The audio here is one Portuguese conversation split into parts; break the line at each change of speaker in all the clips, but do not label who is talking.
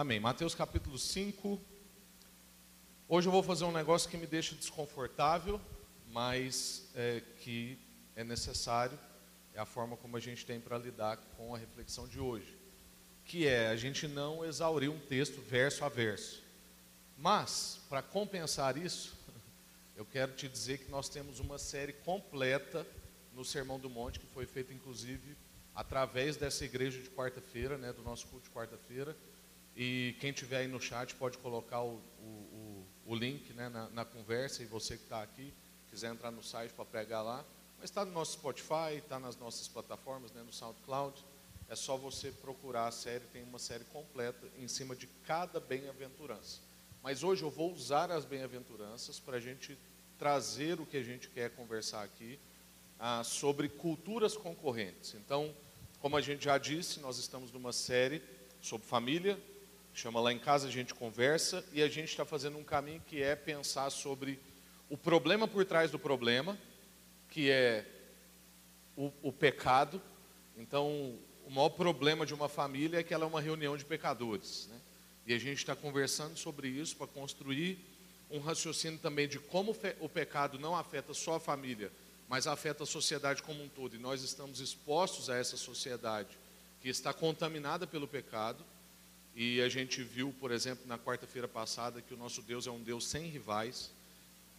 Amém. Mateus capítulo 5. Hoje eu vou fazer um negócio que me deixa desconfortável, mas é, que é necessário. É a forma como a gente tem para lidar com a reflexão de hoje. Que é a gente não exaurir um texto verso a verso. Mas, para compensar isso, eu quero te dizer que nós temos uma série completa no Sermão do Monte, que foi feita inclusive através dessa igreja de quarta-feira, né, do nosso culto de quarta-feira e quem tiver aí no chat pode colocar o, o, o link né, na, na, conversa. E você que está aqui, quiser entrar no site para pregar lá. Mas está no nosso Spotify, está nas nossas plataformas, né, no SoundCloud. É só você procurar a série, tem uma série completa em cima de cada bem-aventurança. Mas hoje eu vou usar as bem-aventuranças para a gente trazer o que a gente quer conversar aqui ah, sobre culturas concorrentes. Então, como a gente já disse, nós estamos numa série sobre família, Chama lá em casa, a gente conversa e a gente está fazendo um caminho que é pensar sobre o problema por trás do problema, que é o, o pecado. Então, o maior problema de uma família é que ela é uma reunião de pecadores. Né? E a gente está conversando sobre isso para construir um raciocínio também de como o pecado não afeta só a família, mas afeta a sociedade como um todo. E nós estamos expostos a essa sociedade que está contaminada pelo pecado e a gente viu, por exemplo, na quarta-feira passada, que o nosso Deus é um Deus sem rivais,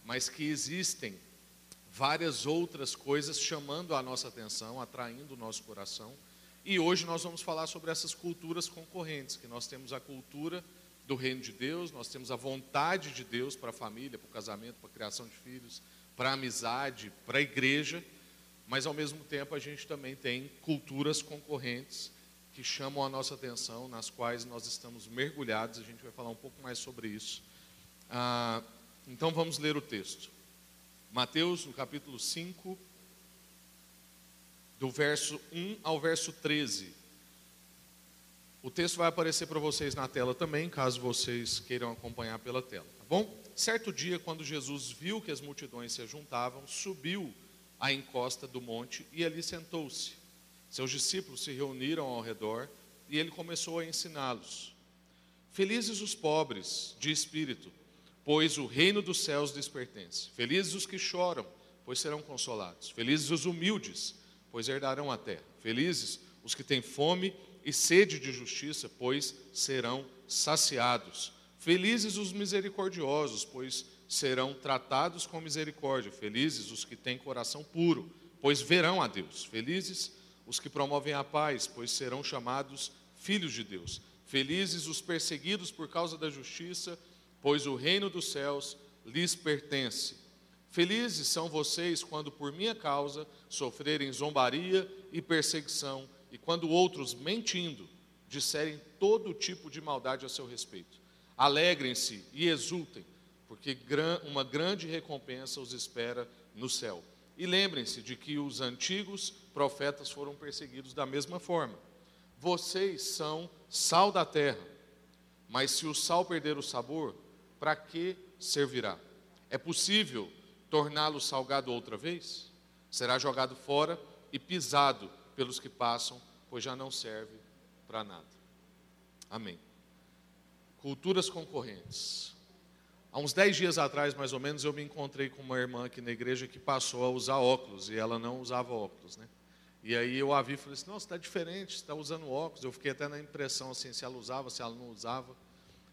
mas que existem várias outras coisas chamando a nossa atenção, atraindo o nosso coração. E hoje nós vamos falar sobre essas culturas concorrentes, que nós temos a cultura do reino de Deus, nós temos a vontade de Deus para a família, para o casamento, para a criação de filhos, para a amizade, para a igreja, mas ao mesmo tempo a gente também tem culturas concorrentes que chamam a nossa atenção, nas quais nós estamos mergulhados. A gente vai falar um pouco mais sobre isso. Ah, então vamos ler o texto. Mateus, no capítulo 5, do verso 1 ao verso 13. O texto vai aparecer para vocês na tela também, caso vocês queiram acompanhar pela tela, tá bom? Certo dia, quando Jesus viu que as multidões se juntavam, subiu à encosta do monte e ali sentou-se. Seus discípulos se reuniram ao redor e ele começou a ensiná-los. Felizes os pobres de espírito, pois o reino dos céus lhes pertence. Felizes os que choram, pois serão consolados. Felizes os humildes, pois herdarão a terra. Felizes os que têm fome e sede de justiça, pois serão saciados. Felizes os misericordiosos, pois serão tratados com misericórdia. Felizes os que têm coração puro, pois verão a Deus. Felizes os que promovem a paz, pois serão chamados filhos de Deus. Felizes os perseguidos por causa da justiça, pois o reino dos céus lhes pertence. Felizes são vocês quando por minha causa sofrerem zombaria e perseguição, e quando outros, mentindo, disserem todo tipo de maldade a seu respeito. Alegrem-se e exultem, porque uma grande recompensa os espera no céu. E lembrem-se de que os antigos profetas foram perseguidos da mesma forma. Vocês são sal da terra, mas se o sal perder o sabor, para que servirá? É possível torná-lo salgado outra vez? Será jogado fora e pisado pelos que passam, pois já não serve para nada. Amém. Culturas concorrentes. Há uns dez dias atrás, mais ou menos, eu me encontrei com uma irmã aqui na igreja que passou a usar óculos e ela não usava óculos, né? E aí eu a vi e falei assim, nossa, está diferente, está usando óculos. Eu fiquei até na impressão assim, se ela usava, se ela não usava.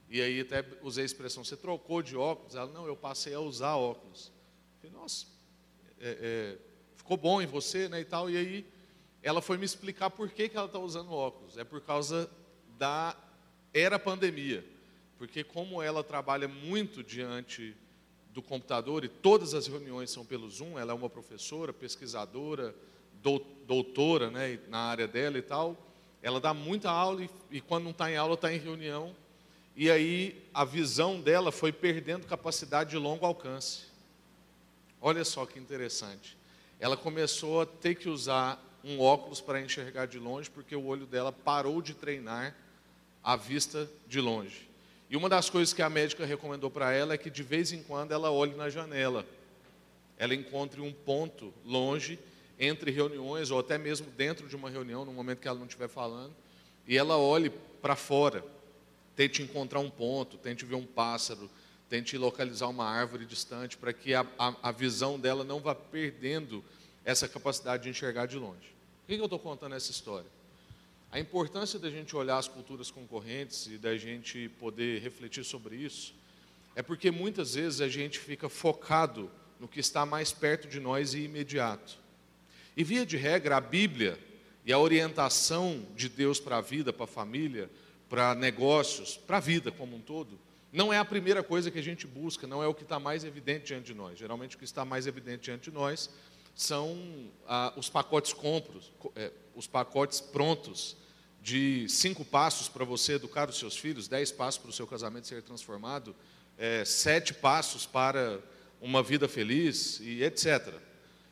E aí até usei a expressão, você trocou de óculos? Ela, não, eu passei a usar óculos. Eu falei, nossa, é, é, ficou bom em você, né, e tal. E aí ela foi me explicar por que, que ela está usando óculos. É por causa da era pandemia. Porque como ela trabalha muito diante do computador e todas as reuniões são pelo Zoom, ela é uma professora, pesquisadora, doutora né, na área dela e tal, ela dá muita aula e, e quando não está em aula está em reunião. E aí a visão dela foi perdendo capacidade de longo alcance. Olha só que interessante. Ela começou a ter que usar um óculos para enxergar de longe, porque o olho dela parou de treinar a vista de longe. E uma das coisas que a médica recomendou para ela é que de vez em quando ela olhe na janela. Ela encontre um ponto longe entre reuniões, ou até mesmo dentro de uma reunião, no momento que ela não estiver falando, e ela olhe para fora. tente encontrar um ponto, tente ver um pássaro, tente localizar uma árvore distante, para que a, a, a, visão dela não vá perdendo essa capacidade de enxergar de longe. Por que, que eu estou contando essa história? A importância da gente olhar as culturas concorrentes e da gente poder refletir sobre isso é porque muitas vezes a gente fica focado no que está mais perto de nós e imediato. E via de regra, a Bíblia e a orientação de Deus para a vida, para a família, para negócios, para a vida como um todo, não é a primeira coisa que a gente busca, não é o que está mais evidente diante de nós. Geralmente o que está mais evidente diante de nós são ah, os pacotes compros, é, os pacotes prontos de cinco passos para você educar os seus filhos, dez passos para o seu casamento ser transformado, é, sete passos para uma vida feliz e etc.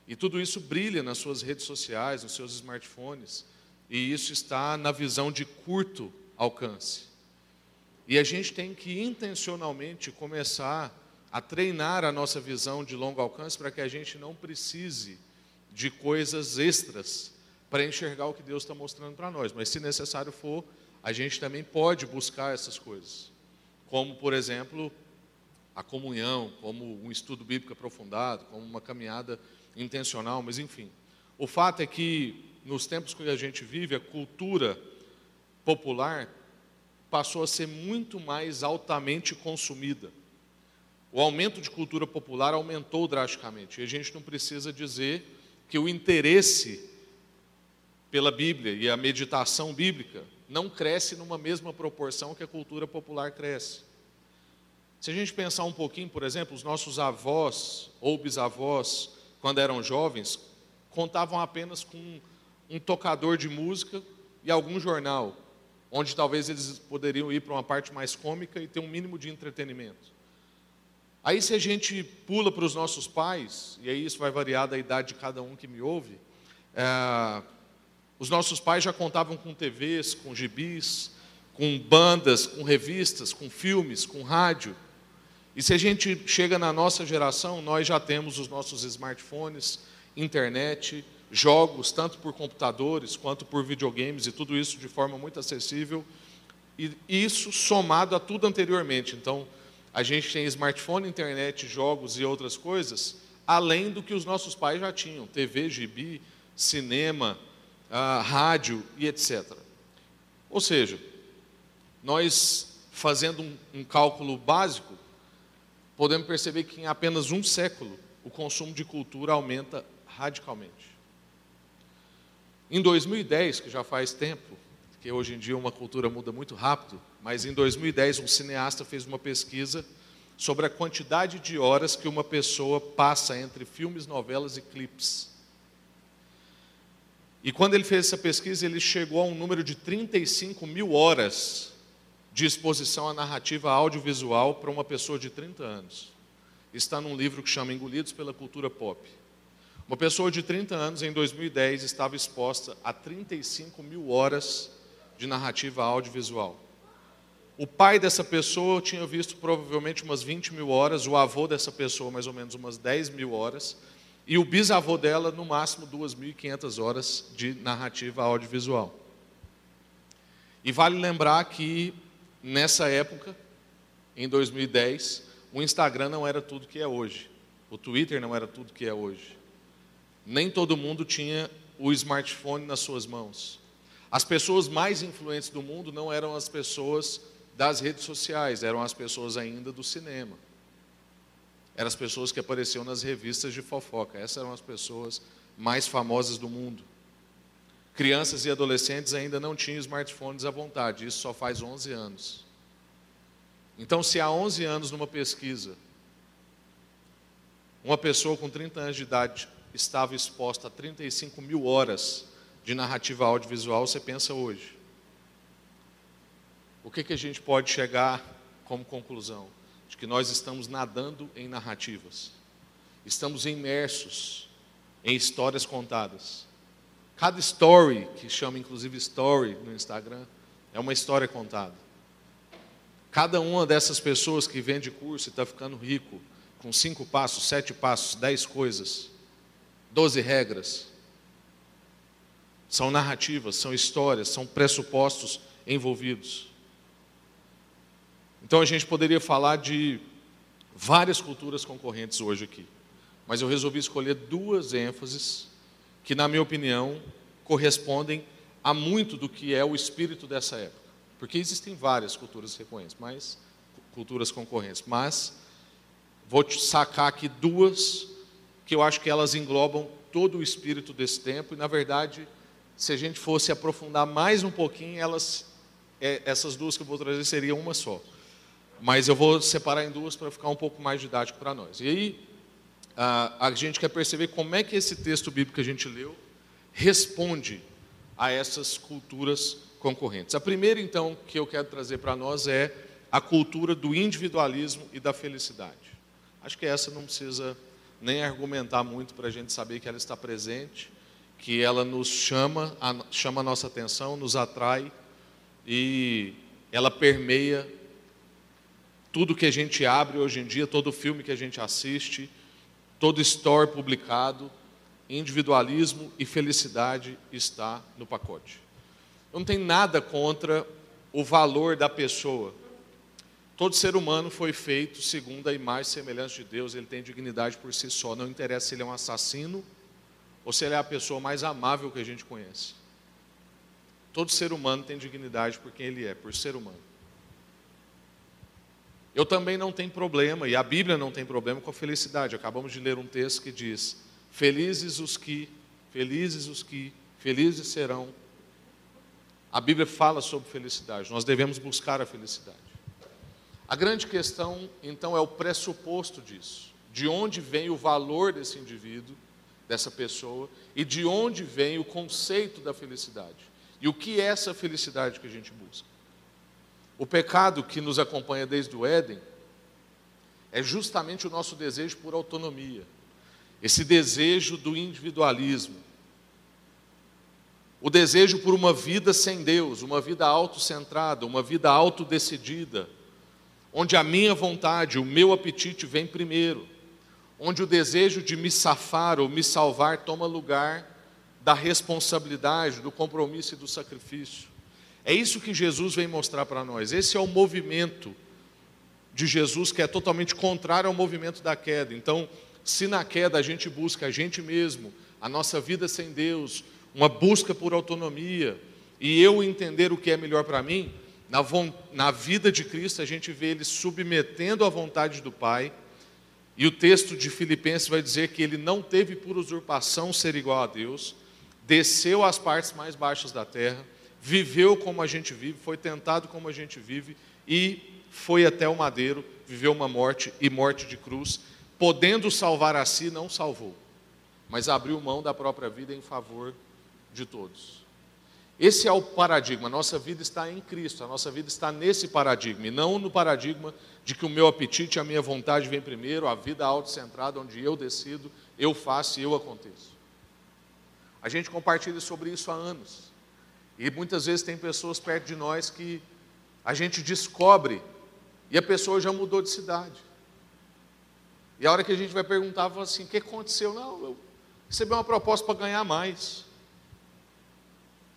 E tudo isso brilha nas suas redes sociais, nos seus smartphones, e isso está na visão de curto alcance. E a gente tem que intencionalmente começar a treinar a nossa visão de longo alcance para que a gente não precise de coisas extras para enxergar o que Deus está mostrando para nós. Mas se necessário for, a gente também pode buscar essas coisas. Como, por exemplo, a comunhão, como um estudo bíblico aprofundado, como uma caminhada intencional, mas enfim. O fato é que, nos tempos que a gente vive, a cultura popular passou a ser muito mais altamente consumida. O aumento de cultura popular aumentou drasticamente. E a gente não precisa dizer que o interesse pela Bíblia e a meditação bíblica não cresce numa mesma proporção que a cultura popular cresce. Se a gente pensar um pouquinho, por exemplo, os nossos avós ou bisavós, quando eram jovens, contavam apenas com um tocador de música e algum jornal, onde talvez eles poderiam ir para uma parte mais cômica e ter um mínimo de entretenimento. Aí, se a gente pula para os nossos pais, e aí isso vai variar da idade de cada um que me ouve, é, os nossos pais já contavam com TVs, com gibis, com bandas, com revistas, com filmes, com rádio. E se a gente chega na nossa geração, nós já temos os nossos smartphones, internet, jogos, tanto por computadores quanto por videogames, e tudo isso de forma muito acessível. E isso somado a tudo anteriormente. Então, a gente tem smartphone, internet, jogos e outras coisas, além do que os nossos pais já tinham: TV, gibi, cinema, a rádio e etc. Ou seja, nós fazendo um, um cálculo básico, podemos perceber que em apenas um século o consumo de cultura aumenta radicalmente. Em 2010, que já faz tempo, que hoje em dia uma cultura muda muito rápido, mas em 2010 um cineasta fez uma pesquisa sobre a quantidade de horas que uma pessoa passa entre filmes, novelas e clipes. E quando ele fez essa pesquisa, ele chegou a um número de 35 mil horas de exposição à narrativa audiovisual para uma pessoa de 30 anos. Está num livro que chama Engolidos pela Cultura Pop. Uma pessoa de 30 anos, em 2010, estava exposta a 35 mil horas de narrativa audiovisual. O pai dessa pessoa tinha visto provavelmente umas 20 mil horas, o avô dessa pessoa, mais ou menos umas 10 mil horas, e o bisavô dela, no máximo, 2.500 horas de narrativa audiovisual. E vale lembrar que, nessa época, em 2010, o Instagram não era tudo que é hoje. O Twitter não era tudo que é hoje. Nem todo mundo tinha o smartphone nas suas mãos. As pessoas mais influentes do mundo não eram as pessoas das redes sociais, eram as pessoas ainda do cinema eram as pessoas que apareciam nas revistas de fofoca. Essas eram as pessoas mais famosas do mundo. Crianças e adolescentes ainda não tinham smartphones à vontade, isso só faz 11 anos. Então, se há 11 anos numa pesquisa, uma pessoa com 30 anos de idade estava exposta a 35 mil horas de narrativa audiovisual, você pensa hoje. O que, que a gente pode chegar como conclusão? de que nós estamos nadando em narrativas, estamos imersos em histórias contadas. Cada story, que chama inclusive story no Instagram, é uma história contada. Cada uma dessas pessoas que vende curso e está ficando rico, com cinco passos, sete passos, dez coisas, doze regras, são narrativas, são histórias, são pressupostos envolvidos. Então a gente poderia falar de várias culturas concorrentes hoje aqui, mas eu resolvi escolher duas ênfases que, na minha opinião, correspondem a muito do que é o espírito dessa época. Porque existem várias culturas recorrentes, mas culturas concorrentes, mas vou te sacar aqui duas que eu acho que elas englobam todo o espírito desse tempo e na verdade, se a gente fosse aprofundar mais um pouquinho, elas é, essas duas que eu vou trazer seriam uma só. Mas eu vou separar em duas para ficar um pouco mais didático para nós. E aí, a, gente quer perceber como é que esse texto bíblico que a gente leu responde a essas culturas concorrentes. A primeira, então, que eu quero trazer para nós é a cultura do individualismo e da felicidade. Acho que essa não precisa nem argumentar muito para a gente saber que ela está presente, que ela nos chama, chama a nossa atenção, nos atrai e ela permeia tudo que a gente abre hoje em dia, todo filme que a gente assiste, todo story publicado, individualismo e felicidade está no pacote. Eu não tenho nada contra o valor da pessoa. Todo ser humano foi feito segundo a imagem e semelhança de Deus, ele tem dignidade por si só, não interessa se ele é um assassino ou se ele é a pessoa mais amável que a gente conhece. Todo ser humano tem dignidade por quem ele é, por ser humano. Eu também não tenho problema, e a Bíblia não tem problema com a felicidade. Acabamos de ler um texto que diz: Felizes os que, felizes os que, felizes serão. A Bíblia fala sobre felicidade, nós devemos buscar a felicidade. A grande questão, então, é o pressuposto disso. De onde vem o valor desse indivíduo, dessa pessoa, e de onde vem o conceito da felicidade. E o que é essa felicidade que a gente busca? O pecado que nos acompanha desde o Éden é justamente o nosso desejo por autonomia, esse desejo do individualismo, o desejo por uma vida sem Deus, uma vida autocentrada, uma vida autodecidida, onde a minha vontade, o meu apetite vem primeiro, onde o desejo de me safar ou me salvar toma lugar da responsabilidade, do compromisso e do sacrifício. É isso que Jesus vem mostrar para nós. Esse é o movimento de Jesus que é totalmente contrário ao movimento da queda. Então, se na queda a gente busca a gente mesmo, a nossa vida sem Deus, uma busca por autonomia, e eu entender o que é melhor para mim, na, na vida de Cristo a gente vê ele submetendo à vontade do Pai, e o texto de Filipenses vai dizer que ele não teve por usurpação ser igual a Deus, desceu às partes mais baixas da terra, viveu como a gente vive, foi tentado como a gente vive e foi até o madeiro, viveu uma morte e morte de cruz, podendo salvar a si, não salvou, mas abriu mão da própria vida em favor de todos. Esse é o paradigma, a nossa vida está em Cristo, a nossa vida está nesse paradigma, e não no paradigma de que o meu apetite, a minha vontade vem primeiro, a vida autocentrada, onde eu decido, eu faço e eu aconteço. A gente compartilha sobre isso há anos. E muitas vezes tem pessoas perto de nós que a gente descobre e a pessoa já mudou de cidade. E a hora que a gente vai perguntar, fala assim: o que aconteceu? Não, eu recebi uma proposta para ganhar mais.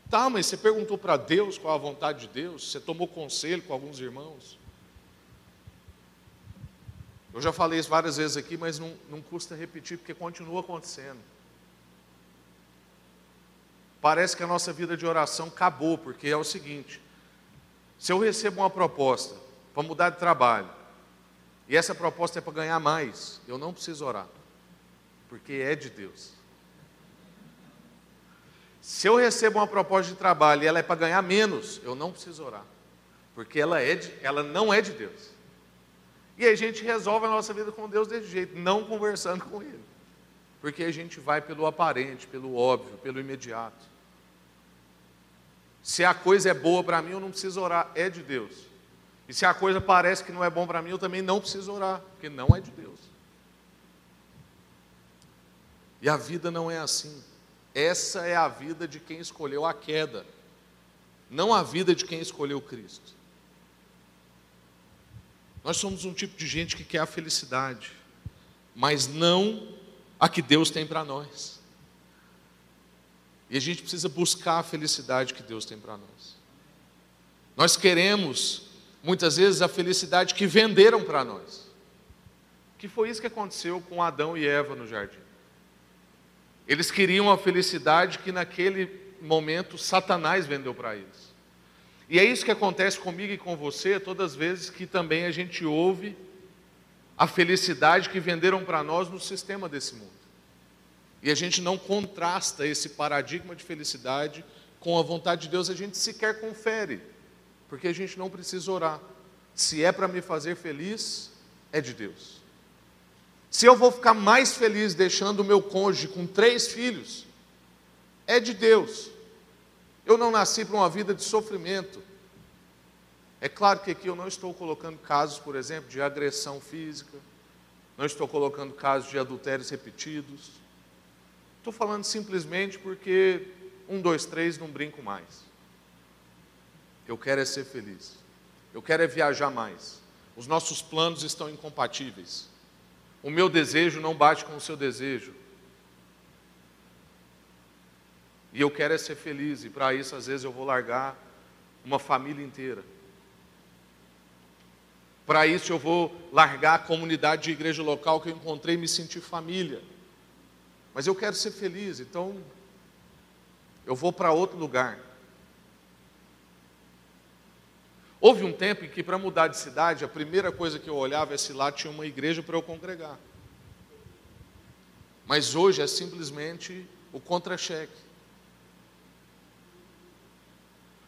Tá, mas você perguntou para Deus qual a vontade de Deus? Você tomou conselho com alguns irmãos? Eu já falei isso várias vezes aqui, mas não, não custa repetir, porque continua acontecendo. Parece que a nossa vida de oração acabou, porque é o seguinte: se eu recebo uma proposta para mudar de trabalho, e essa proposta é para ganhar mais, eu não preciso orar, porque é de Deus. Se eu recebo uma proposta de trabalho e ela é para ganhar menos, eu não preciso orar, porque ela, é de, ela não é de Deus. E a gente resolve a nossa vida com Deus desse jeito, não conversando com Ele. Porque a gente vai pelo aparente, pelo óbvio, pelo imediato. Se a coisa é boa para mim, eu não preciso orar, é de Deus. E se a coisa parece que não é bom para mim, eu também não preciso orar, porque não é de Deus. E a vida não é assim. Essa é a vida de quem escolheu a queda, não a vida de quem escolheu Cristo. Nós somos um tipo de gente que quer a felicidade, mas não a que Deus tem para nós. E a gente precisa buscar a felicidade que Deus tem para nós. Nós queremos Muitas vezes a felicidade que venderam para nós. Que foi isso que aconteceu com Adão e Eva no jardim. Eles queriam a felicidade que naquele momento Satanás vendeu para eles. E é isso que acontece comigo e com você todas as vezes que também a gente ouve a felicidade que venderam para nós no sistema desse mundo. E a gente não contrasta esse paradigma de felicidade com a vontade de Deus, a gente sequer confere, porque a gente não precisa orar. Se é para me fazer feliz, é de Deus. Se eu vou ficar mais feliz deixando o meu cônjuge com três filhos, é de Deus. Eu não nasci para uma vida de sofrimento. É claro que aqui eu não estou colocando casos, por exemplo, de agressão física, não estou colocando casos de adultérios repetidos. Estou falando simplesmente porque um, dois, três, não brinco mais. Eu quero é ser feliz. Eu quero é viajar mais. Os nossos planos estão incompatíveis. O meu desejo não bate com o seu desejo. E eu quero é ser feliz, e para isso, às vezes, eu vou largar uma família inteira. Para isso, eu vou largar a comunidade de igreja local que eu encontrei e me sentir família. Mas eu quero ser feliz, então eu vou para outro lugar. Houve um tempo em que, para mudar de cidade, a primeira coisa que eu olhava é se lá tinha uma igreja para eu congregar. Mas hoje é simplesmente o contra-cheque.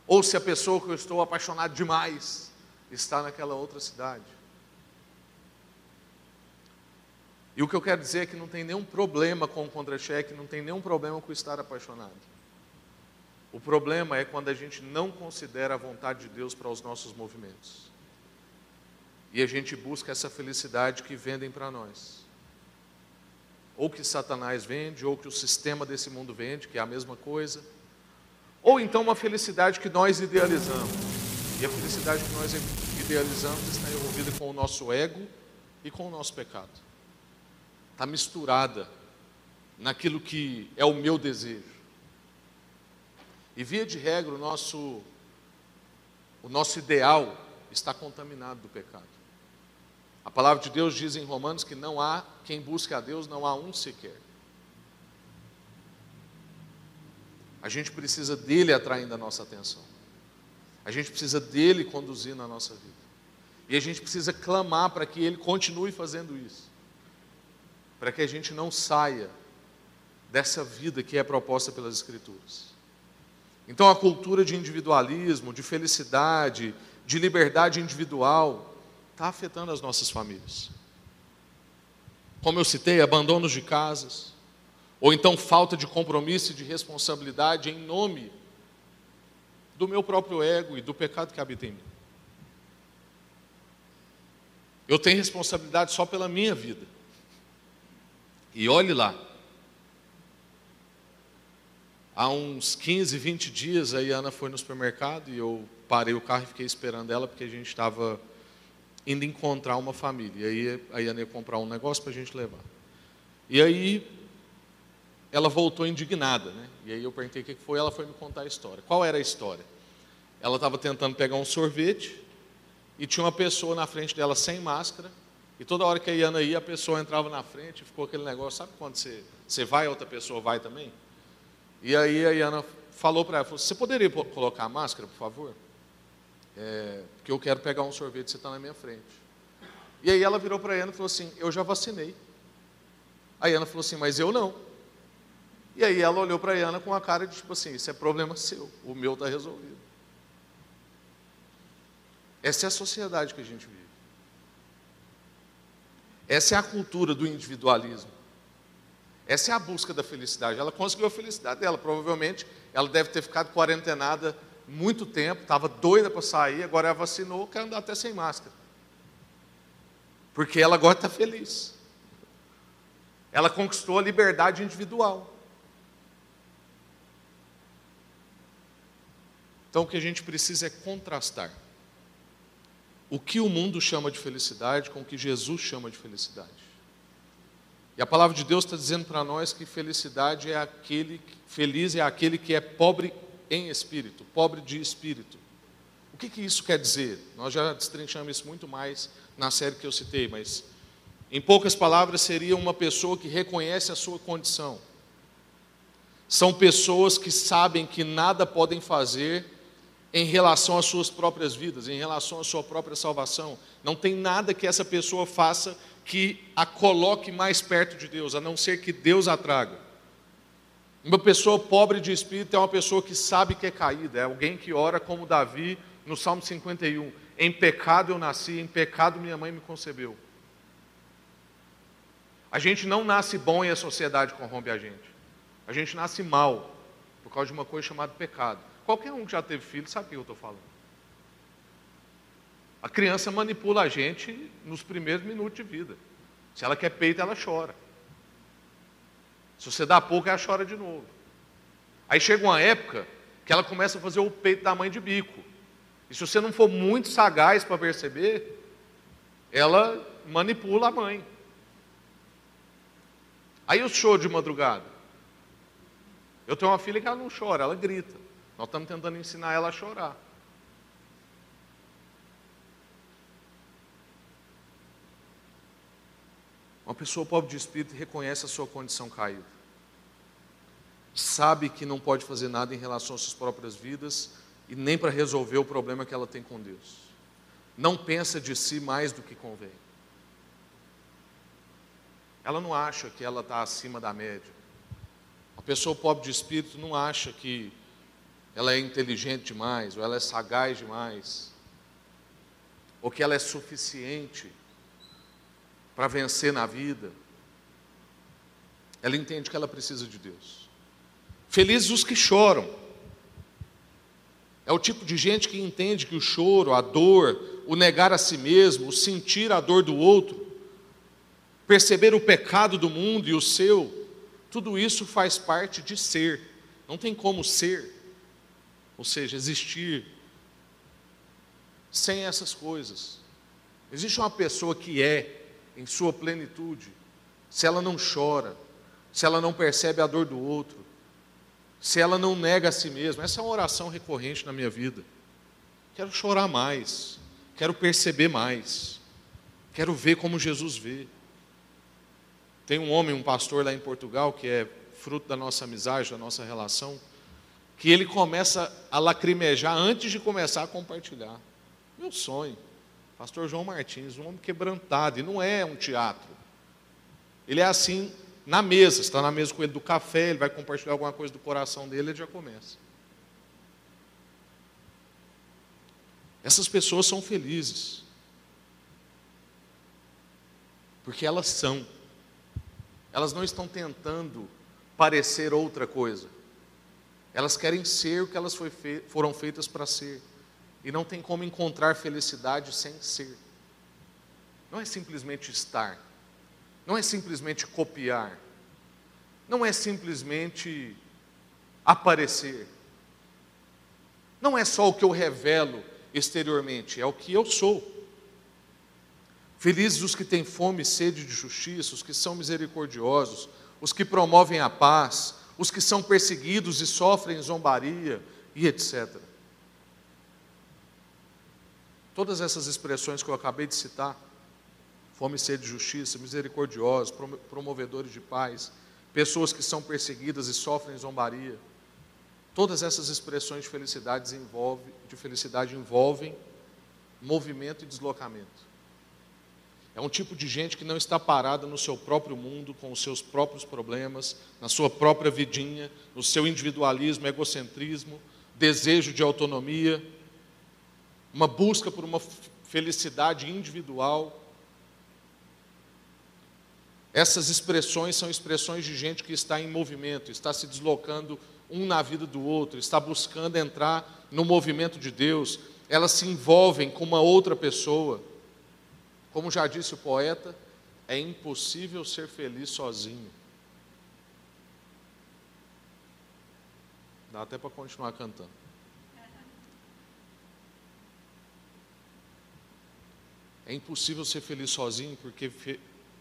Ou se a pessoa que eu estou apaixonado demais está naquela outra cidade. E o que eu quero dizer é que não tem nenhum problema com o contra-cheque, não tem nenhum problema com estar apaixonado. O problema é quando a gente não considera a vontade de Deus para os nossos movimentos. E a gente busca essa felicidade que vendem para nós. Ou que Satanás vende, ou que o sistema desse mundo vende, que é a mesma coisa. Ou então uma felicidade que nós idealizamos. E a felicidade que nós idealizamos está envolvida com o nosso ego e com o nosso pecado está misturada naquilo que é o meu desejo. E via de regra, o nosso, o nosso ideal está contaminado do pecado. A palavra de Deus diz em Romanos que não há quem busque a Deus, não há um sequer. A gente precisa dele atraindo a nossa atenção. A gente precisa dele conduzindo a nossa vida. E a gente precisa clamar para que ele continue fazendo isso para que a gente não saia dessa vida que é proposta pelas Escrituras. Então, a cultura de individualismo, de felicidade, de liberdade individual, está afetando as nossas famílias. Como eu citei, abandonos de casas, ou então falta de compromisso e de responsabilidade em nome do meu próprio ego e do pecado que habita em mim. Eu tenho responsabilidade só pela minha vida. E olhe lá. Há uns 15, 20 dias, aí a Ana foi no supermercado e eu parei o carro e fiquei esperando ela porque a gente estava indo encontrar uma família. E aí a Ana ia comprar um negócio para a gente levar. E aí ela voltou indignada, né? E aí eu perguntei o que foi, ela foi me contar a história. Qual era a história? Ela estava tentando pegar um sorvete e tinha uma pessoa na frente dela sem máscara e toda hora que a Iana ia, a pessoa entrava na frente, ficou aquele negócio, sabe quando você, você vai, outra pessoa vai também? E aí a Iana falou para ela, falou, você poderia colocar a máscara, por favor? É, porque eu quero pegar um sorvete, você está na minha frente. E aí ela virou para a Iana e falou assim, eu já vacinei. A Iana falou assim, mas eu não. E aí ela olhou para a Iana com a cara de tipo assim, isso é problema seu, o meu está resolvido. Essa é a sociedade que a gente vive. Essa é a cultura do individualismo. Essa é a busca da felicidade. Ela conseguiu a felicidade dela. Provavelmente ela deve ter ficado quarentenada muito tempo, estava doida para sair, agora ela vacinou, quer andar até sem máscara. Porque ela agora está feliz. Ela conquistou a liberdade individual. Então o que a gente precisa é contrastar o que o mundo chama de felicidade com o que Jesus chama de felicidade. E a palavra de Deus está dizendo para nós que felicidade é aquele, feliz é aquele que é pobre em espírito, pobre de espírito. O que, que isso quer dizer? Nós já destrinchamos isso muito mais na série que eu citei, mas em poucas palavras, seria uma pessoa que reconhece a sua condição. São pessoas que sabem que nada podem fazer em relação às suas próprias vidas, em relação à sua própria salvação. Não tem nada que essa pessoa faça que a coloque mais perto de Deus, a não ser que Deus a traga. Uma pessoa pobre de espírito é uma pessoa que sabe que é caída, é alguém que ora como Davi no Salmo 51. Em pecado eu nasci, em pecado minha mãe me concebeu. A gente não nasce bom e a sociedade corrompe a gente. A gente nasce mal por causa de uma coisa chamada pecado. Qualquer um que já teve filho sabe o que eu estou falando. A criança manipula a gente nos primeiros minutos de vida. Se ela quer peito, ela chora. Se você dá pouco, ela chora de novo. Aí chega uma época que ela começa a fazer o peito da mãe de bico. E se você não for muito sagaz para perceber, ela manipula a mãe. Aí o choro de madrugada. Eu tenho uma filha que ela não chora, ela grita. Nós estamos tentando ensinar ela a chorar. Uma pessoa pobre de espírito reconhece a sua condição caída. Sabe que não pode fazer nada em relação às suas próprias vidas e nem para resolver o problema que ela tem com Deus. Não pensa de si mais do que convém. Ela não acha que ela está acima da média. A pessoa pobre de espírito não acha que ela é inteligente demais, ou ela é sagaz demais, ou que ela é suficiente para vencer na vida. Ela entende que ela precisa de Deus. Felizes os que choram. É o tipo de gente que entende que o choro, a dor, o negar a si mesmo, o sentir a dor do outro, perceber o pecado do mundo e o seu, tudo isso faz parte de ser. Não tem como ser, ou seja, existir sem essas coisas. Existe uma pessoa que é em sua plenitude, se ela não chora, se ela não percebe a dor do outro, se ela não nega a si mesma. Essa é uma oração recorrente na minha vida. Quero chorar mais, quero perceber mais, quero ver como Jesus vê. Tem um homem, um pastor lá em Portugal, que é fruto da nossa amizade, da nossa relação, que ele começa a lacrimejar antes de começar a compartilhar. Meu sonho. Pastor João Martins, um homem quebrantado, e não é um teatro. Ele é assim na mesa, está na mesa com ele do café, ele vai compartilhar alguma coisa do coração dele, ele já começa. Essas pessoas são felizes. Porque elas são. Elas não estão tentando parecer outra coisa. Elas querem ser o que elas foram feitas para ser. E não tem como encontrar felicidade sem ser. Não é simplesmente estar. Não é simplesmente copiar. Não é simplesmente aparecer. Não é só o que eu revelo exteriormente, é o que eu sou. Felizes os que têm fome e sede de justiça, os que são misericordiosos, os que promovem a paz, os que são perseguidos e sofrem zombaria e etc. Todas essas expressões que eu acabei de citar, fome e sede de justiça, misericordiosos, promovedores de paz, pessoas que são perseguidas e sofrem zombaria, todas essas expressões de felicidade envolvem, de felicidade envolvem movimento e deslocamento. É um tipo de gente que não está parada no seu próprio mundo, com os seus próprios problemas, na sua própria vidinha, no seu individualismo, egocentrismo, desejo de autonomia, uma busca por uma felicidade individual. Essas expressões são expressões de gente que está em movimento, está se deslocando um na vida do outro, está buscando entrar no movimento de Deus, elas se envolvem com uma outra pessoa como já disse o poeta, é impossível ser feliz sozinho. Dá até para continuar cantando. É impossível ser feliz sozinho porque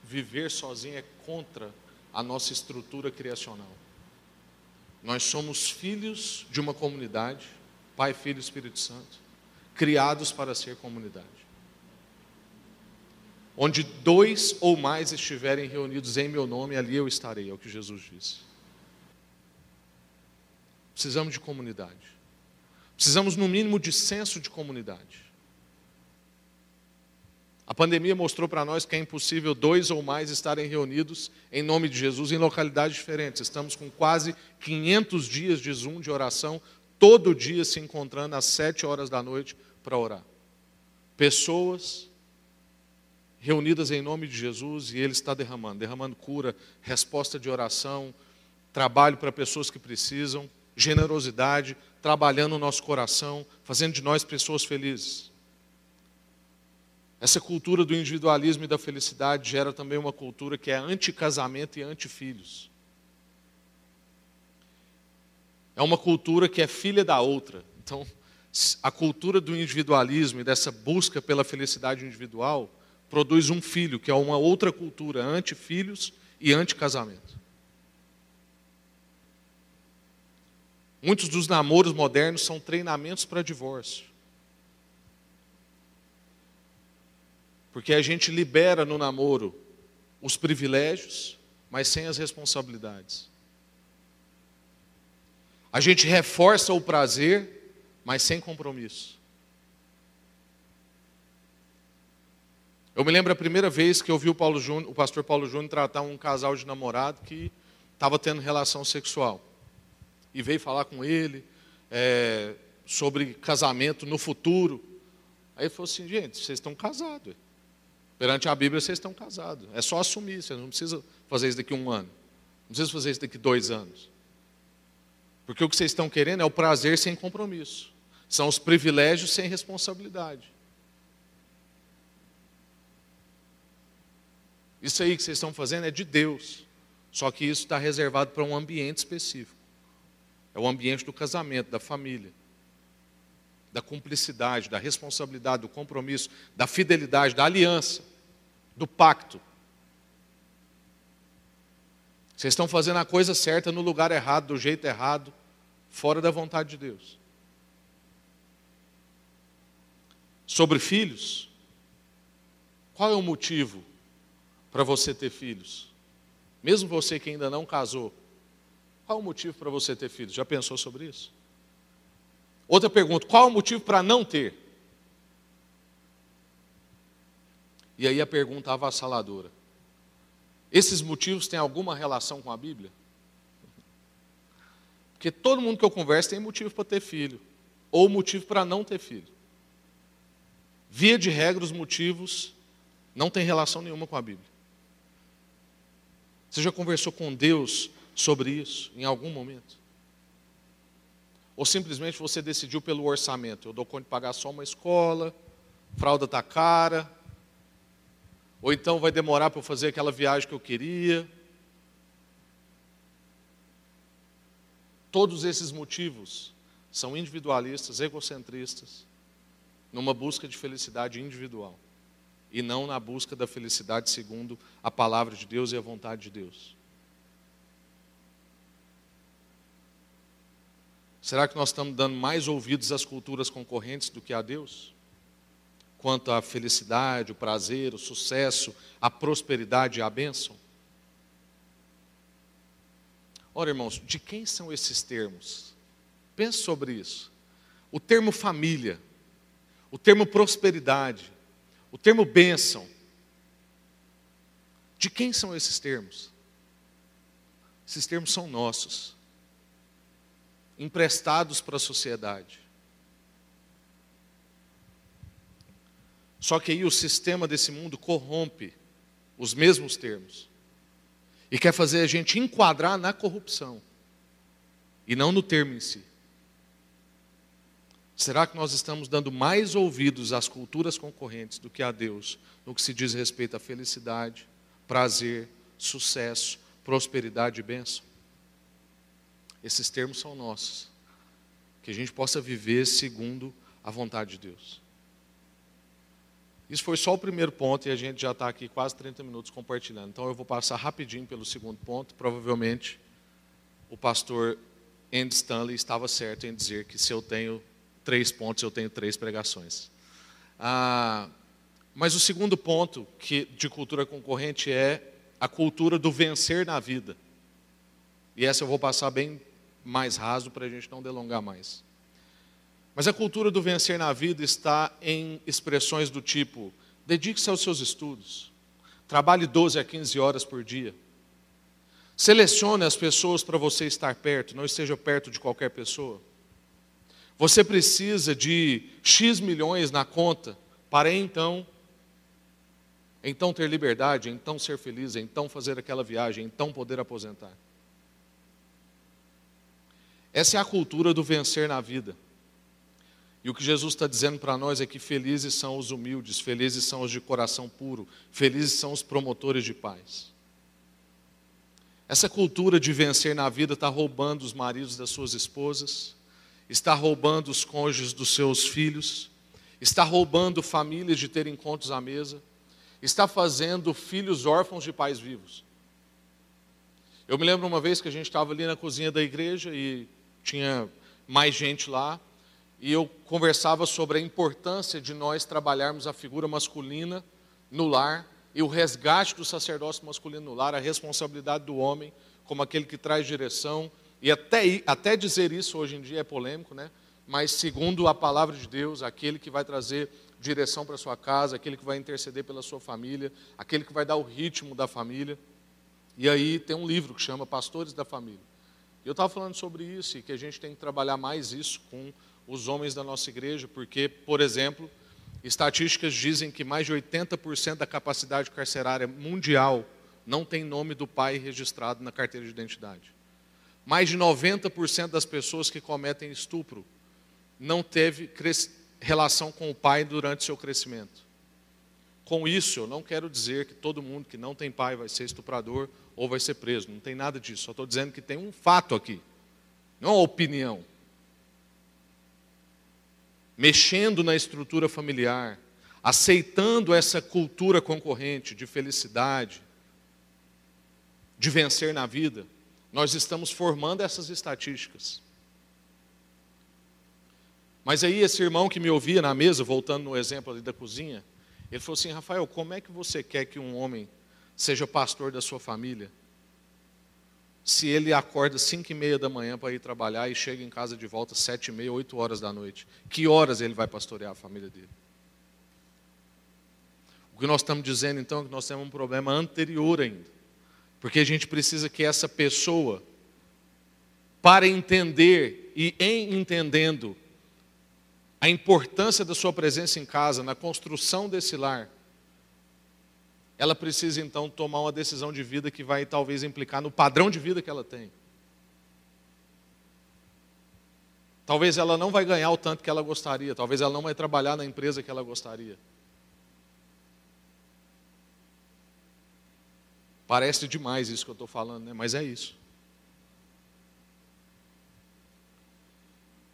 viver sozinho é contra a nossa estrutura criacional. Nós somos filhos de uma comunidade, Pai, Filho e Espírito Santo, criados para ser comunidade. Onde dois ou mais estiverem reunidos em meu nome, ali eu estarei, é o que Jesus disse. Precisamos de comunidade. Precisamos, no mínimo, de senso de comunidade. A pandemia mostrou para nós que é impossível dois ou mais estarem reunidos em nome de Jesus em localidades diferentes. Estamos com quase 500 dias de Zoom, de oração, todo dia se encontrando às sete horas da noite para orar. Pessoas reunidas em nome de Jesus e Ele está derramando derramando cura, resposta de oração, trabalho para pessoas que precisam, generosidade, trabalhando no nosso coração, fazendo de nós pessoas felizes. Essa cultura do individualismo e da felicidade gera também uma cultura que é anti-casamento e anti-filhos. É uma cultura que é filha da outra. Então, a cultura do individualismo e dessa busca pela felicidade individual produz um filho, que é uma outra cultura, anti-filhos e anti-casamento. Muitos dos namoros modernos são treinamentos para divórcio. Porque a gente libera no namoro os privilégios, mas sem as responsabilidades. A gente reforça o prazer, mas sem compromisso. Eu me lembro a primeira vez que eu vi o, Paulo Júnior, o pastor Paulo Júnior tratar um casal de namorado que estava tendo relação sexual. E veio falar com ele é, sobre casamento no futuro. Aí ele falou assim, gente, vocês estão casados. Perante a Bíblia, vocês estão casados. É só assumir, vocês não precisam fazer isso daqui a um ano. Não precisam fazer isso daqui a dois anos. Porque o que vocês estão querendo é o prazer sem compromisso. São os privilégios sem responsabilidade. Isso aí que vocês estão fazendo é de Deus. Só que isso está reservado para um ambiente específico. É o ambiente do casamento, da família da cumplicidade, da responsabilidade, do compromisso, da fidelidade, da aliança, do pacto. Vocês estão fazendo a coisa certa no lugar errado, do jeito errado, fora da vontade de Deus. Sobre filhos, qual é o motivo para você ter filhos? Mesmo você que ainda não casou, qual o motivo para você ter filhos? Já pensou sobre isso? Outra pergunta: qual o motivo para não ter? E aí a pergunta avassaladora: esses motivos têm alguma relação com a Bíblia? Porque todo mundo que eu converso tem motivo para ter filho, ou motivo para não ter filho. Via de regra, os motivos não têm relação nenhuma com a Bíblia. Você já conversou com Deus sobre isso em algum momento? Ou simplesmente você decidiu pelo orçamento? Eu dou conta de pagar só uma escola, fralda está cara, ou então vai demorar para eu fazer aquela viagem que eu queria. Todos esses motivos são individualistas, egocentristas, numa busca de felicidade individual e não na busca da felicidade segundo a palavra de Deus e a vontade de Deus. Será que nós estamos dando mais ouvidos às culturas concorrentes do que a Deus? Quanto à felicidade, o prazer, o sucesso, a prosperidade e a bênção? Ora, irmãos, de quem são esses termos? Pense sobre isso. O termo família, o termo prosperidade, o termo bênção. De quem são esses termos? Esses termos são nossos emprestados para a sociedade. Só que aí o sistema desse mundo corrompe os mesmos termos e quer fazer a gente enquadrar na corrupção e não no termo em si. Será que nós estamos dando mais ouvidos às culturas concorrentes do que a Deus no que se diz respeito à felicidade, prazer, sucesso, prosperidade e bênção? esses termos são nossos. Que a gente possa viver segundo a vontade de Deus. Isso foi só o primeiro ponto e a gente já está aqui quase 30 minutos compartilhando. Então eu vou passar rapidinho pelo segundo ponto. Provavelmente o pastor Andy Stanley estava certo em dizer que se eu tenho três pontos, eu tenho três pregações. Ah, mas o segundo ponto que, de cultura concorrente é a cultura do vencer na vida. E essa eu vou passar bem mais raso para a gente não delongar mais. Mas a cultura do vencer na vida está em expressões do tipo: dedique-se aos seus estudos, trabalhe 12 a 15 horas por dia, selecione as pessoas para você estar perto, não esteja perto de qualquer pessoa. Você precisa de X milhões na conta para então então ter liberdade, então ser feliz, então fazer aquela viagem, então poder aposentar. Essa é a cultura do vencer na vida. E o que Jesus está dizendo para nós é que felizes são os humildes, felizes são os de coração puro, felizes são os promotores de paz. Essa cultura de vencer na vida está roubando os maridos das suas esposas, está roubando os cônjuges dos seus filhos, está roubando famílias de ter encontros à mesa, está fazendo filhos órfãos de pais vivos. Eu me lembro uma vez que a gente estava ali na cozinha da igreja e tinha mais gente lá, e eu conversava sobre a importância de nós trabalharmos a figura masculina no lar e o resgate do sacerdócio masculino no lar, a responsabilidade do homem como aquele que traz direção. E até, até dizer isso hoje em dia é polêmico, né? mas segundo a palavra de Deus, aquele que vai trazer direção para sua casa, aquele que vai interceder pela sua família, aquele que vai dar o ritmo da família. E aí tem um livro que chama Pastores da Família. Eu estava falando sobre isso e que a gente tem que trabalhar mais isso com os homens da nossa igreja, porque, por exemplo, estatísticas dizem que mais de 80% da capacidade carcerária mundial não tem nome do pai registrado na carteira de identidade. Mais de 90% das pessoas que cometem estupro não teve relação com o pai durante seu crescimento. Com isso, eu não quero dizer que todo mundo que não tem pai vai ser estuprador ou vai ser preso. Não tem nada disso. Só estou dizendo que tem um fato aqui, não uma opinião. Mexendo na estrutura familiar, aceitando essa cultura concorrente de felicidade, de vencer na vida, nós estamos formando essas estatísticas. Mas aí esse irmão que me ouvia na mesa, voltando no exemplo ali da cozinha, ele falou assim, Rafael, como é que você quer que um homem seja pastor da sua família, se ele acorda cinco e meia da manhã para ir trabalhar e chega em casa de volta sete e meia, oito horas da noite, que horas ele vai pastorear a família dele? O que nós estamos dizendo então é que nós temos um problema anterior ainda, porque a gente precisa que essa pessoa, para entender e em entendendo a importância da sua presença em casa, na construção desse lar, ela precisa então tomar uma decisão de vida que vai talvez implicar no padrão de vida que ela tem. Talvez ela não vai ganhar o tanto que ela gostaria, talvez ela não vai trabalhar na empresa que ela gostaria. Parece demais isso que eu estou falando, né? mas é isso.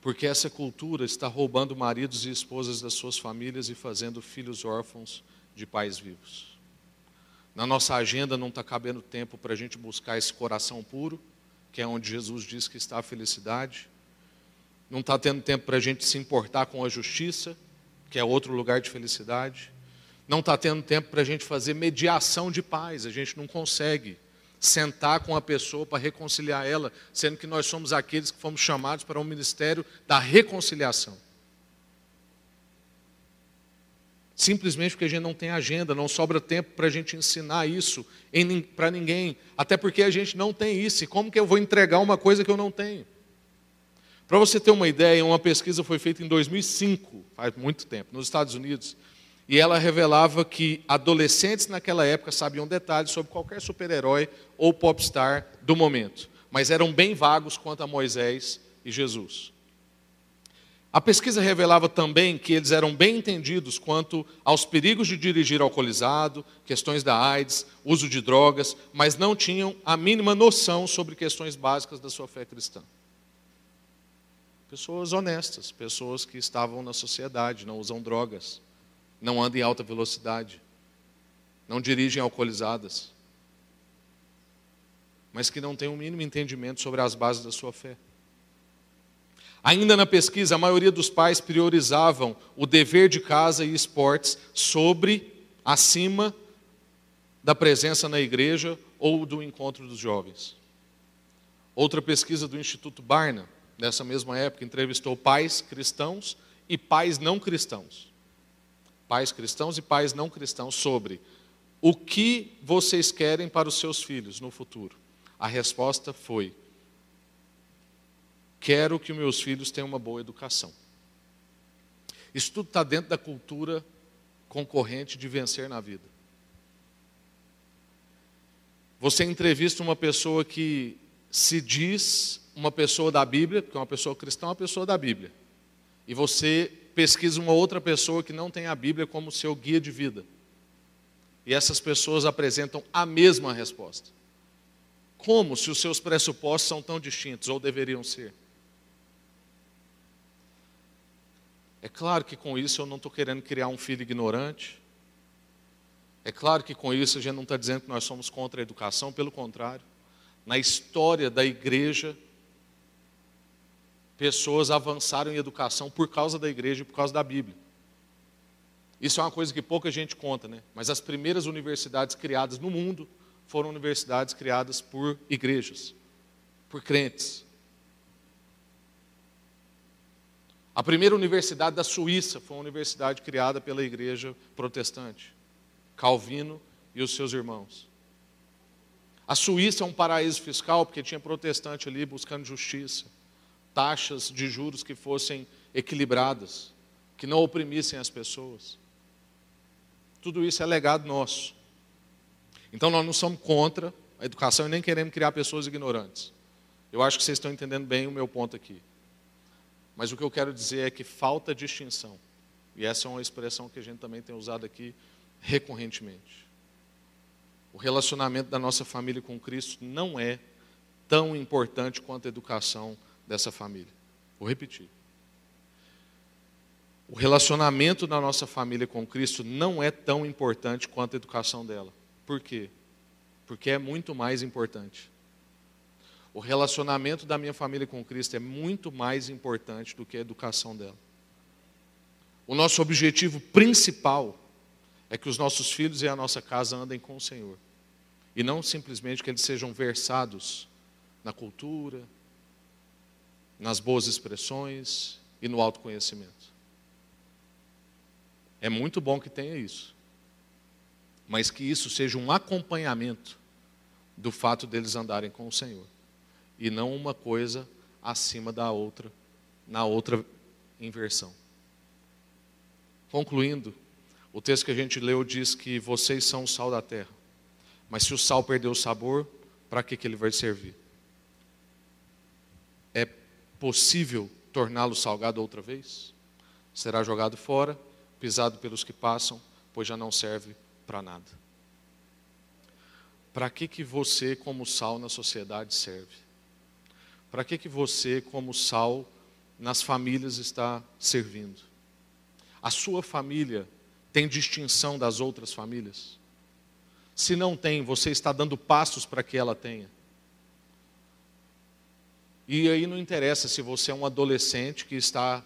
Porque essa cultura está roubando maridos e esposas das suas famílias e fazendo filhos órfãos de pais vivos. Na nossa agenda não está cabendo tempo para a gente buscar esse coração puro, que é onde Jesus diz que está a felicidade. Não está tendo tempo para a gente se importar com a justiça, que é outro lugar de felicidade. Não está tendo tempo para a gente fazer mediação de paz. A gente não consegue sentar com a pessoa para reconciliar ela, sendo que nós somos aqueles que fomos chamados para um ministério da reconciliação. Simplesmente porque a gente não tem agenda, não sobra tempo para a gente ensinar isso para ninguém. Até porque a gente não tem isso. E como que eu vou entregar uma coisa que eu não tenho? Para você ter uma ideia, uma pesquisa foi feita em 2005, faz muito tempo, nos Estados Unidos, e ela revelava que adolescentes naquela época sabiam detalhes sobre qualquer super-herói ou popstar do momento, mas eram bem vagos quanto a Moisés e Jesus. A pesquisa revelava também que eles eram bem entendidos quanto aos perigos de dirigir alcoolizado, questões da AIDS, uso de drogas, mas não tinham a mínima noção sobre questões básicas da sua fé cristã. Pessoas honestas, pessoas que estavam na sociedade, não usam drogas, não andam em alta velocidade, não dirigem alcoolizadas, mas que não têm o um mínimo entendimento sobre as bases da sua fé. Ainda na pesquisa, a maioria dos pais priorizavam o dever de casa e esportes sobre, acima da presença na igreja ou do encontro dos jovens. Outra pesquisa do Instituto Barna, nessa mesma época, entrevistou pais cristãos e pais não cristãos. Pais cristãos e pais não cristãos sobre o que vocês querem para os seus filhos no futuro. A resposta foi: quero que meus filhos tenham uma boa educação. Isso tudo está dentro da cultura concorrente de vencer na vida. Você entrevista uma pessoa que se diz uma pessoa da Bíblia, porque uma pessoa cristã, é uma pessoa da Bíblia. E você pesquisa uma outra pessoa que não tem a Bíblia como seu guia de vida. E essas pessoas apresentam a mesma resposta. Como se os seus pressupostos são tão distintos, ou deveriam ser? É claro que com isso eu não estou querendo criar um filho ignorante. É claro que com isso a gente não está dizendo que nós somos contra a educação, pelo contrário. Na história da igreja, pessoas avançaram em educação por causa da igreja e por causa da Bíblia. Isso é uma coisa que pouca gente conta, né? Mas as primeiras universidades criadas no mundo foram universidades criadas por igrejas, por crentes. A primeira universidade da Suíça foi uma universidade criada pela igreja protestante, Calvino e os seus irmãos. A Suíça é um paraíso fiscal porque tinha protestante ali buscando justiça, taxas de juros que fossem equilibradas, que não oprimissem as pessoas. Tudo isso é legado nosso. Então nós não somos contra a educação e nem queremos criar pessoas ignorantes. Eu acho que vocês estão entendendo bem o meu ponto aqui. Mas o que eu quero dizer é que falta distinção. E essa é uma expressão que a gente também tem usado aqui recorrentemente. O relacionamento da nossa família com Cristo não é tão importante quanto a educação dessa família. Vou repetir. O relacionamento da nossa família com Cristo não é tão importante quanto a educação dela. Por quê? Porque é muito mais importante. O relacionamento da minha família com Cristo é muito mais importante do que a educação dela. O nosso objetivo principal é que os nossos filhos e a nossa casa andem com o Senhor. E não simplesmente que eles sejam versados na cultura, nas boas expressões e no autoconhecimento. É muito bom que tenha isso. Mas que isso seja um acompanhamento do fato deles andarem com o Senhor e não uma coisa acima da outra, na outra inversão. Concluindo, o texto que a gente leu diz que vocês são o sal da terra. Mas se o sal perder o sabor, para que, que ele vai servir? É possível torná-lo salgado outra vez? Será jogado fora, pisado pelos que passam, pois já não serve para nada. Para que, que você, como sal na sociedade, serve? Para que, que você, como sal, nas famílias está servindo? A sua família tem distinção das outras famílias? Se não tem, você está dando passos para que ela tenha. E aí não interessa se você é um adolescente que está,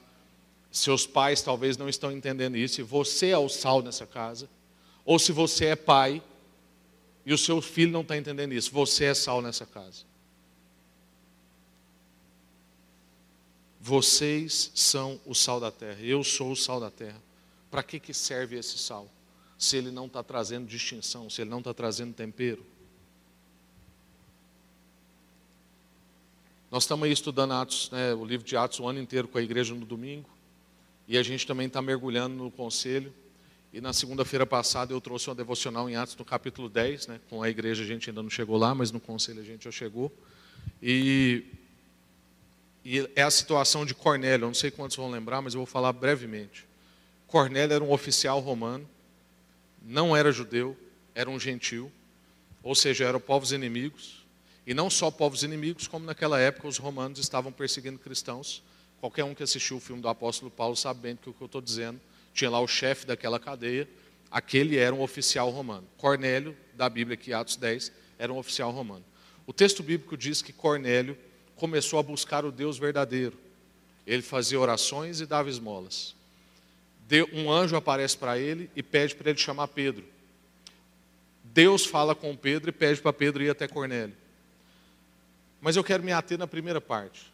seus pais talvez não estão entendendo isso, e você é o sal nessa casa, ou se você é pai e o seu filho não está entendendo isso, você é sal nessa casa. Vocês são o sal da terra, eu sou o sal da terra. Para que, que serve esse sal? Se ele não está trazendo distinção, se ele não está trazendo tempero. Nós estamos aí estudando Atos, né, o livro de Atos o ano inteiro com a igreja no domingo. E a gente também está mergulhando no conselho. E na segunda-feira passada eu trouxe uma devocional em Atos no capítulo 10, né? Com a igreja a gente ainda não chegou lá, mas no conselho a gente já chegou. E e é a situação de Cornélio. Eu não sei quantos vão lembrar, mas eu vou falar brevemente. Cornélio era um oficial romano, não era judeu, era um gentil, ou seja, eram povos inimigos. E não só povos inimigos, como naquela época os romanos estavam perseguindo cristãos. Qualquer um que assistiu o filme do apóstolo Paulo sabe bem do que eu estou dizendo. Tinha lá o chefe daquela cadeia, aquele era um oficial romano. Cornélio, da Bíblia aqui, Atos 10, era um oficial romano. O texto bíblico diz que Cornélio começou a buscar o Deus verdadeiro. Ele fazia orações e dava esmolas. Um anjo aparece para ele e pede para ele chamar Pedro. Deus fala com Pedro e pede para Pedro ir até Cornélio. Mas eu quero me ater na primeira parte.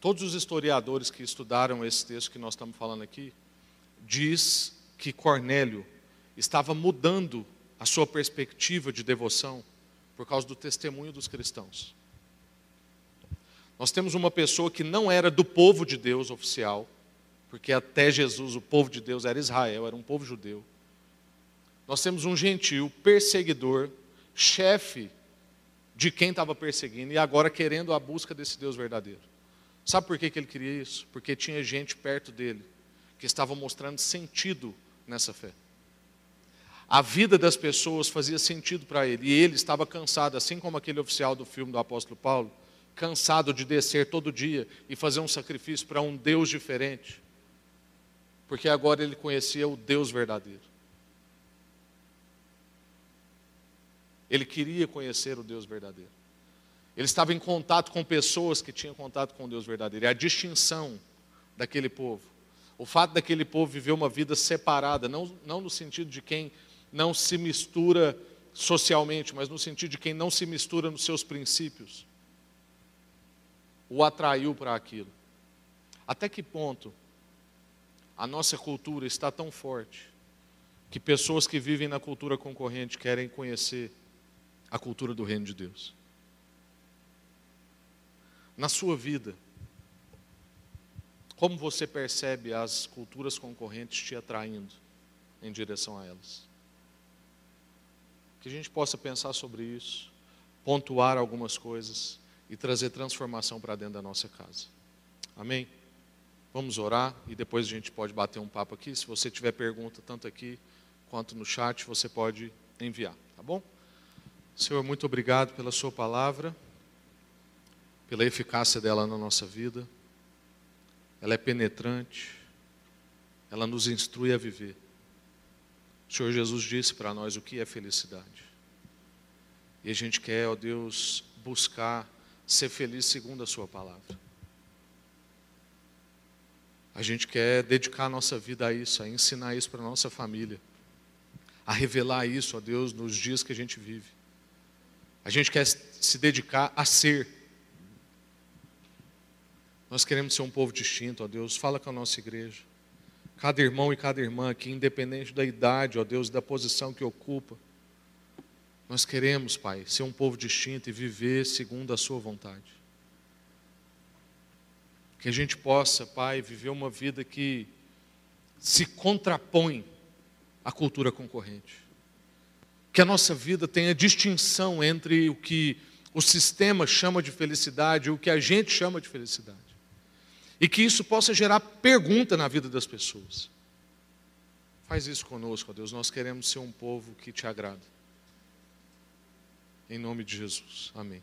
Todos os historiadores que estudaram esse texto que nós estamos falando aqui, diz que Cornélio estava mudando a sua perspectiva de devoção por causa do testemunho dos cristãos. Nós temos uma pessoa que não era do povo de Deus oficial, porque até Jesus o povo de Deus era Israel, era um povo judeu. Nós temos um gentil perseguidor, chefe de quem estava perseguindo e agora querendo a busca desse Deus verdadeiro. Sabe por que, que ele queria isso? Porque tinha gente perto dele que estava mostrando sentido nessa fé. A vida das pessoas fazia sentido para ele e ele estava cansado, assim como aquele oficial do filme do apóstolo Paulo, cansado de descer todo dia e fazer um sacrifício para um Deus diferente, porque agora ele conhecia o Deus verdadeiro. Ele queria conhecer o Deus verdadeiro. Ele estava em contato com pessoas que tinham contato com Deus verdadeiro. E a distinção daquele povo, o fato daquele povo viver uma vida separada, não, não no sentido de quem não se mistura socialmente, mas no sentido de quem não se mistura nos seus princípios, o atraiu para aquilo. Até que ponto a nossa cultura está tão forte que pessoas que vivem na cultura concorrente querem conhecer a cultura do reino de Deus? Na sua vida, como você percebe as culturas concorrentes te atraindo em direção a elas? Que a gente possa pensar sobre isso, pontuar algumas coisas e trazer transformação para dentro da nossa casa. Amém? Vamos orar e depois a gente pode bater um papo aqui. Se você tiver pergunta, tanto aqui quanto no chat, você pode enviar, tá bom? Senhor, muito obrigado pela Sua palavra, pela eficácia dela na nossa vida. Ela é penetrante, ela nos instrui a viver. O Senhor Jesus disse para nós o que é felicidade. E a gente quer, ó Deus, buscar ser feliz segundo a Sua palavra. A gente quer dedicar a nossa vida a isso, a ensinar isso para a nossa família, a revelar isso a Deus nos dias que a gente vive. A gente quer se dedicar a ser. Nós queremos ser um povo distinto, ó Deus. Fala com a nossa igreja. Cada irmão e cada irmã aqui, independente da idade, ó Deus, da posição que ocupa, nós queremos, Pai, ser um povo distinto e viver segundo a Sua vontade. Que a gente possa, Pai, viver uma vida que se contrapõe à cultura concorrente. Que a nossa vida tenha distinção entre o que o sistema chama de felicidade e o que a gente chama de felicidade. E que isso possa gerar pergunta na vida das pessoas. Faz isso conosco, ó Deus. Nós queremos ser um povo que te agrada. Em nome de Jesus. Amém.